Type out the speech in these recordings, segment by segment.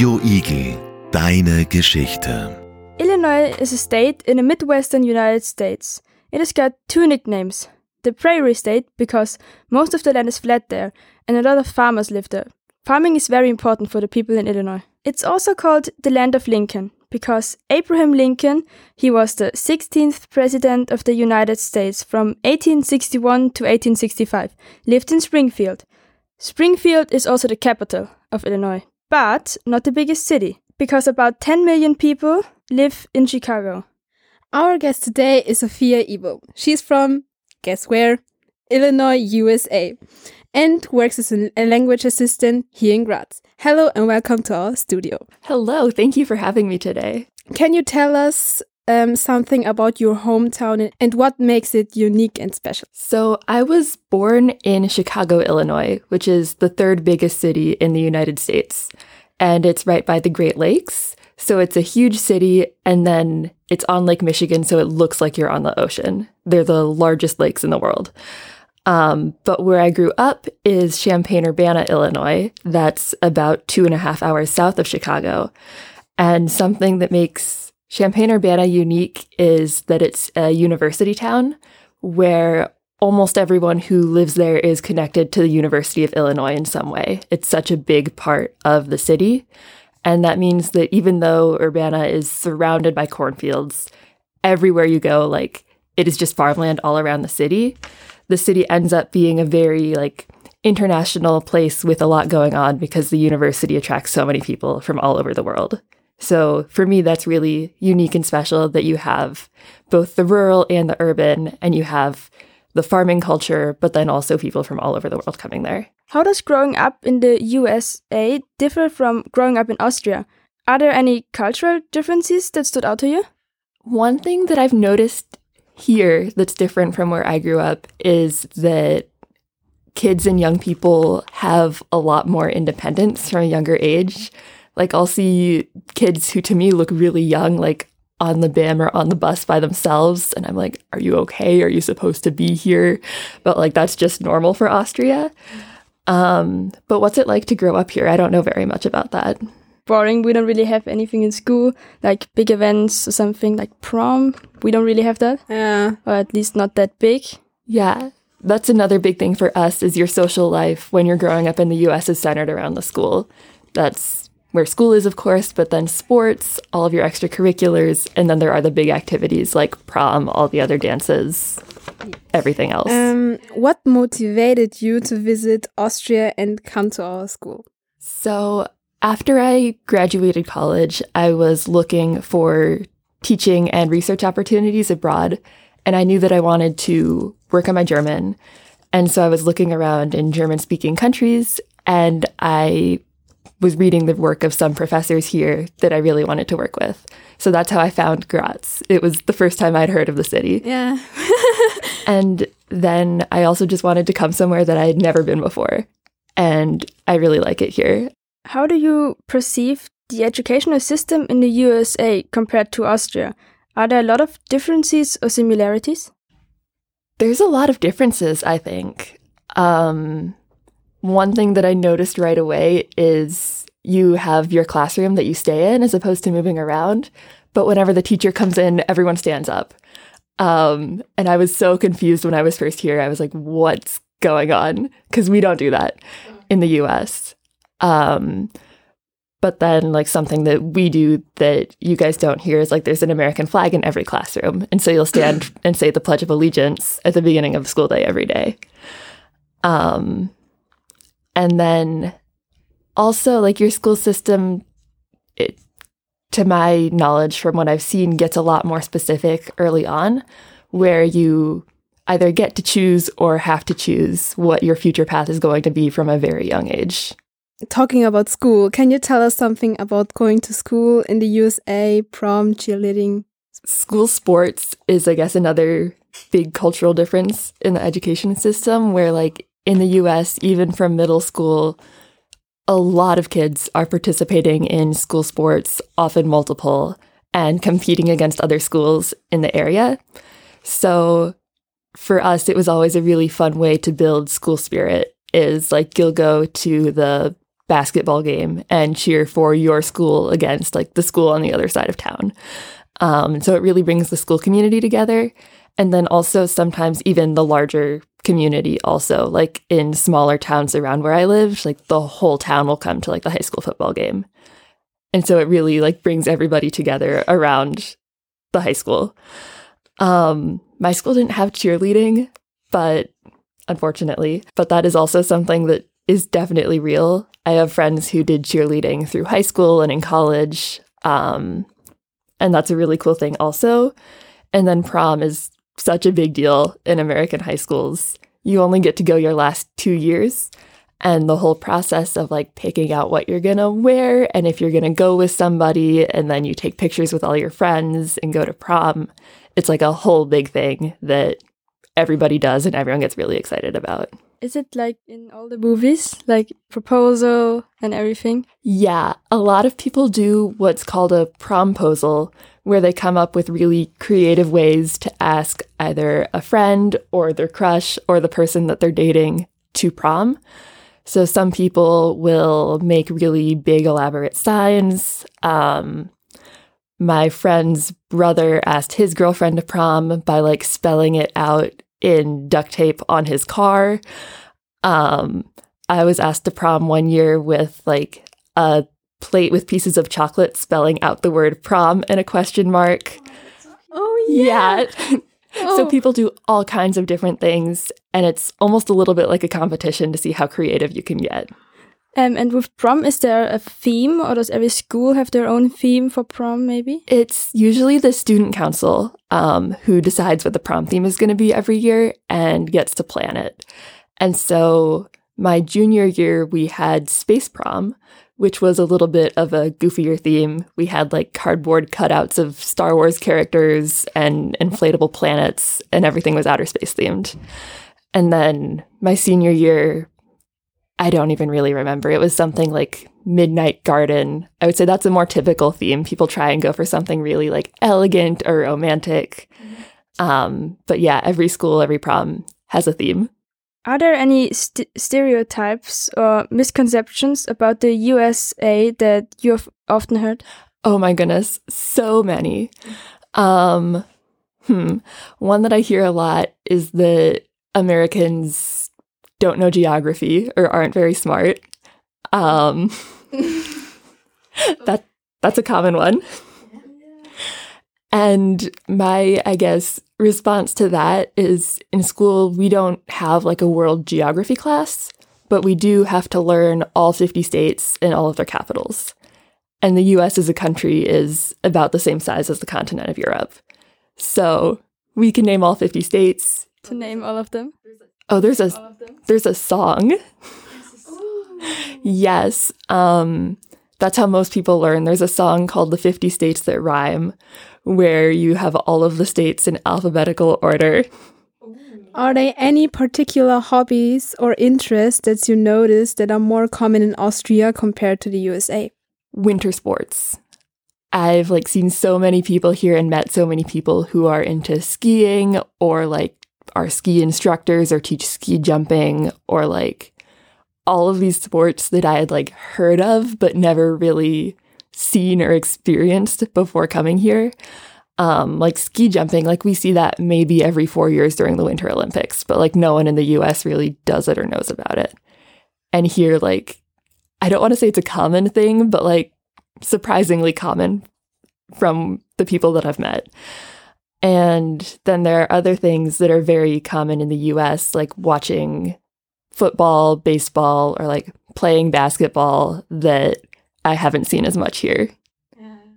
Radio deine Geschichte. Illinois is a state in the Midwestern United States. It has got two nicknames. The Prairie State because most of the land is flat there and a lot of farmers live there. Farming is very important for the people in Illinois. It's also called the land of Lincoln because Abraham Lincoln, he was the 16th president of the United States from 1861 to 1865, lived in Springfield. Springfield is also the capital of Illinois, but not the biggest city because about 10 million people live in Chicago. Our guest today is Sophia Ivo. She's from, guess where? Illinois, USA, and works as a language assistant here in Graz. Hello and welcome to our studio. Hello, thank you for having me today. Can you tell us um, something about your hometown and what makes it unique and special? So, I was born in Chicago, Illinois, which is the third biggest city in the United States. And it's right by the Great Lakes. So, it's a huge city, and then it's on Lake Michigan, so it looks like you're on the ocean. They're the largest lakes in the world. Um, but where I grew up is Champaign Urbana, Illinois. That's about two and a half hours south of Chicago. And something that makes Champaign Urbana unique is that it's a university town where almost everyone who lives there is connected to the University of Illinois in some way. It's such a big part of the city. And that means that even though Urbana is surrounded by cornfields, everywhere you go, like it is just farmland all around the city the city ends up being a very like international place with a lot going on because the university attracts so many people from all over the world. So for me, that's really unique and special that you have both the rural and the urban, and you have the farming culture, but then also people from all over the world coming there. How does growing up in the USA differ from growing up in Austria? Are there any cultural differences that stood out to you? One thing that I've noticed here that's different from where I grew up is that kids and young people have a lot more independence from a younger age. Like I'll see kids who to me look really young, like on the Bim or on the bus by themselves. And I'm like, are you okay? Are you supposed to be here? But like, that's just normal for Austria. Um, but what's it like to grow up here? I don't know very much about that boring. We don't really have anything in school, like big events or something like prom. We don't really have that. Yeah. Or at least not that big. Yeah. That's another big thing for us is your social life when you're growing up in the US is centered around the school. That's where school is, of course, but then sports, all of your extracurriculars, and then there are the big activities like prom, all the other dances, everything else. Um, what motivated you to visit Austria and come to our school? So after I graduated college, I was looking for teaching and research opportunities abroad, and I knew that I wanted to work on my German. And so I was looking around in German speaking countries, and I was reading the work of some professors here that I really wanted to work with. So that's how I found Graz. It was the first time I'd heard of the city. Yeah. and then I also just wanted to come somewhere that I had never been before. And I really like it here. How do you perceive the educational system in the USA compared to Austria? Are there a lot of differences or similarities? There's a lot of differences, I think. Um, one thing that I noticed right away is you have your classroom that you stay in as opposed to moving around. But whenever the teacher comes in, everyone stands up. Um, and I was so confused when I was first here. I was like, what's going on? Because we don't do that in the US. Um, but then, like, something that we do that you guys don't here is like there's an American flag in every classroom. And so you'll stand and say the Pledge of Allegiance at the beginning of school day every day. Um, and then also, like, your school system, it, to my knowledge, from what I've seen, gets a lot more specific early on, where you either get to choose or have to choose what your future path is going to be from a very young age talking about school, can you tell us something about going to school in the USA, prom, cheerleading? School sports is, I guess, another big cultural difference in the education system where, like, in the US, even from middle school, a lot of kids are participating in school sports, often multiple, and competing against other schools in the area. So for us, it was always a really fun way to build school spirit is like you'll go to the basketball game and cheer for your school against like the school on the other side of town. Um, so it really brings the school community together. And then also sometimes even the larger community also like in smaller towns around where I live, like the whole town will come to like the high school football game. And so it really like brings everybody together around the high school. Um, my school didn't have cheerleading, but unfortunately, but that is also something that is definitely real. I have friends who did cheerleading through high school and in college. Um, and that's a really cool thing also. And then prom is such a big deal in American high schools. You only get to go your last two years. And the whole process of like picking out what you're gonna wear and if you're gonna go with somebody, and then you take pictures with all your friends and go to prom, it's like a whole big thing that everybody does and everyone gets really excited about. Is it like in all the movies, like proposal and everything? Yeah, a lot of people do what's called a promposal, where they come up with really creative ways to ask either a friend or their crush or the person that they're dating to prom. So some people will make really big, elaborate signs. Um, my friend's brother asked his girlfriend to prom by like spelling it out in duct tape on his car. Um, I was asked to prom one year with like a plate with pieces of chocolate spelling out the word prom and a question mark. Oh yeah. Yeah. so Oh. people do all kinds of different things, and it's almost a little bit like a competition to see how creative you can get. Um, and with prom, is there a theme, or does every school have their own theme for prom? Maybe. It's usually the student council um, who decides what the prom theme is going to be every year and gets to plan it. And so my junior year, we had space prom, which was a little bit of a goofier theme. We had like cardboard cutouts of Star Wars characters and inflatable planets, and everything was outer space themed. And then my senior year, I don't even really remember. It was something like Midnight Garden. I would say that's a more typical theme. People try and go for something really like elegant or romantic. Um, but yeah, every school, every prom has a theme. Are there any st- stereotypes or misconceptions about the USA that you have often heard? Oh my goodness, so many. Um, hmm. One that I hear a lot is that Americans don't know geography or aren't very smart. Um, that that's a common one. And my, I guess, response to that is in school, we don't have like a world geography class, but we do have to learn all 50 states and all of their capitals. And the US as a country is about the same size as the continent of Europe. So we can name all 50 states. To name all of them. Oh, there's a there's a song. yes. Um that's how most people learn. There's a song called The 50 States That Rhyme where you have all of the states in alphabetical order. Are there any particular hobbies or interests that you notice that are more common in Austria compared to the USA? winter sports. I've like seen so many people here and met so many people who are into skiing or like are ski instructors or teach ski jumping or like all of these sports that I had like heard of but never really seen or experienced before coming here. Um, like ski jumping, like we see that maybe every four years during the Winter Olympics, but like no one in the US really does it or knows about it. And here, like, I don't want to say it's a common thing, but like surprisingly common from the people that I've met. And then there are other things that are very common in the US, like watching football, baseball, or like playing basketball that I haven't seen as much here.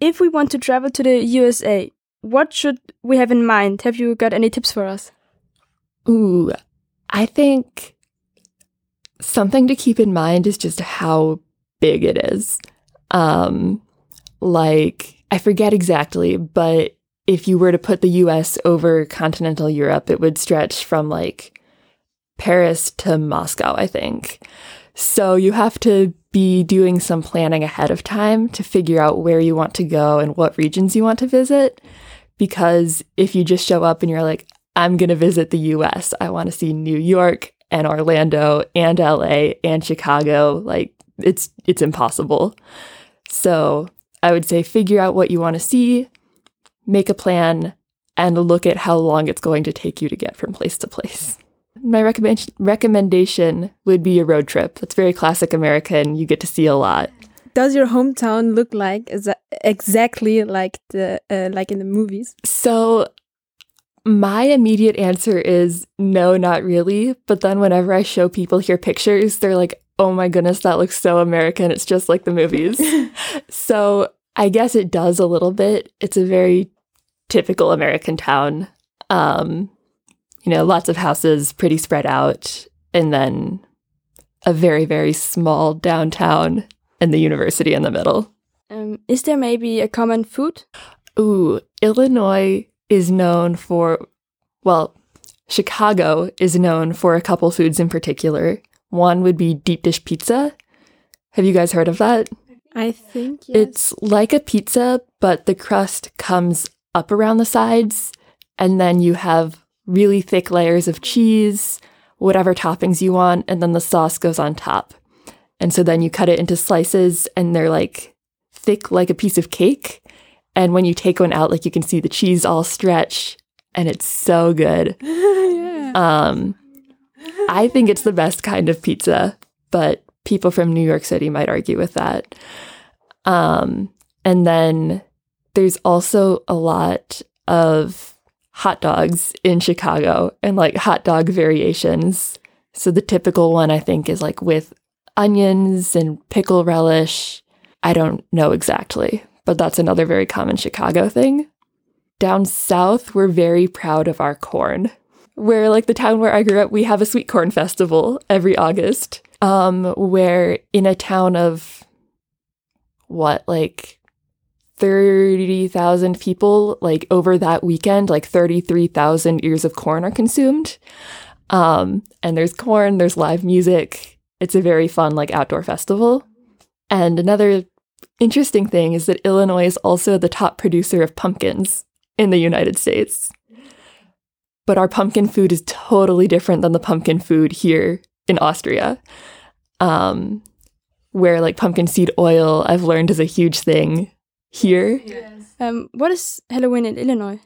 If we want to travel to the USA, what should we have in mind? Have you got any tips for us? Ooh, I think something to keep in mind is just how big it is. Um, like, I forget exactly, but if you were to put the US over continental Europe, it would stretch from like Paris to Moscow, I think. So you have to be doing some planning ahead of time to figure out where you want to go and what regions you want to visit. Because if you just show up and you're like, I'm going to visit the US, I want to see New York and Orlando and LA and Chicago, like it's it's impossible. So I would say figure out what you want to see, make a plan, and look at how long it's going to take you to get from place to place. My recommend- recommendation would be a road trip. That's very classic American. You get to see a lot. Does your hometown look like exa- exactly like the uh, like in the movies? So my immediate answer is no, not really. But then whenever I show people here pictures, they're like, oh my goodness, that looks so American. It's just like the movies. so I guess it does a little bit. It's a very typical American town. Um, you know, lots of houses, pretty spread out, and then a very, very small downtown and the university in the middle. Um, is there maybe a common food? Ooh, Illinois is known for, well, Chicago is known for a couple foods in particular. One would be deep dish pizza. Have you guys heard of that? I think yes. It's like a pizza, but the crust comes up around the sides, and then you have really thick layers of cheese, whatever toppings you want, and then the sauce goes on top. And so then you cut it into slices, and they're like thick like a piece of cake. And when you take one out, like you can see the cheese all stretch, and it's so good. yeah. Um, I think it's the best kind of pizza, but people from New York City might argue with that. Um, and then there's also a lot of hot dogs in Chicago and like hot dog variations. So the typical one I think is like with onions and pickle relish. I don't know exactly, but that's another very common Chicago thing. Down south, we're very proud of our corn. Where, like the town where I grew up, we have a sweet corn festival every August. Um, where in a town of what, like 30,000 people, like over that weekend, like 33,000 ears of corn are consumed. Um, and there's corn, there's live music. It's a very fun, like, outdoor festival. And another interesting thing is that Illinois is also the top producer of pumpkins in the United States. But our pumpkin food is totally different than the pumpkin food here in Austria. Um, where like pumpkin seed oil, I've learned is a huge thing here. Um, what is Halloween in Illinois?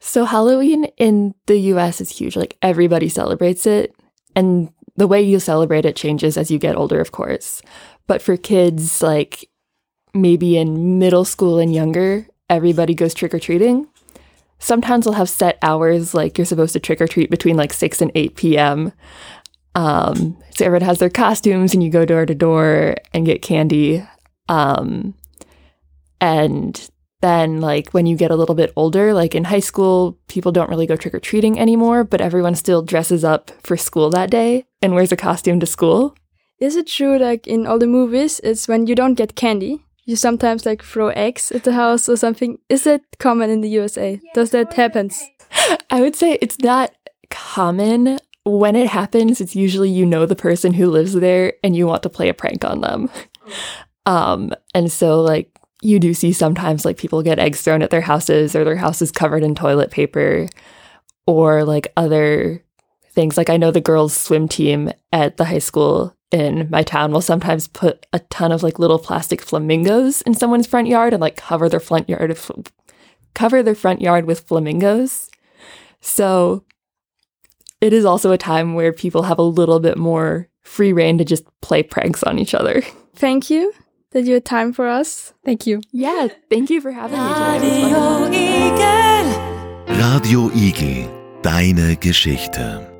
So Halloween in the US is huge. Like everybody celebrates it. And the way you celebrate it changes as you get older, of course. But for kids, like maybe in middle school and younger, everybody goes trick or treating. Sometimes they'll have set hours, like you're supposed to trick or treat between like 6 and 8 p.m. Um, so everyone has their costumes and you go door to door and get candy. Um, and then, like, when you get a little bit older, like in high school, people don't really go trick or treating anymore, but everyone still dresses up for school that day and wears a costume to school. Is it true, like in all the movies, it's when you don't get candy, you sometimes like throw eggs at the house or something? Is it common in the USA? Does that happen? I would say it's not common. When it happens, it's usually you know the person who lives there and you want to play a prank on them. Um, and so like you do see sometimes like people get eggs thrown at their houses or their house is covered in toilet paper or like other things. Like I know the girls' swim team at the high school in my town will sometimes put a ton of like little plastic flamingos in someone's front yard and like cover their front yard cover their front yard with flamingos. So it is also a time where people have a little bit more free rein to just play pranks on each other. Thank you that you had time for us. Thank you. Yeah, thank you for having me today. Radio Igel, deine Geschichte.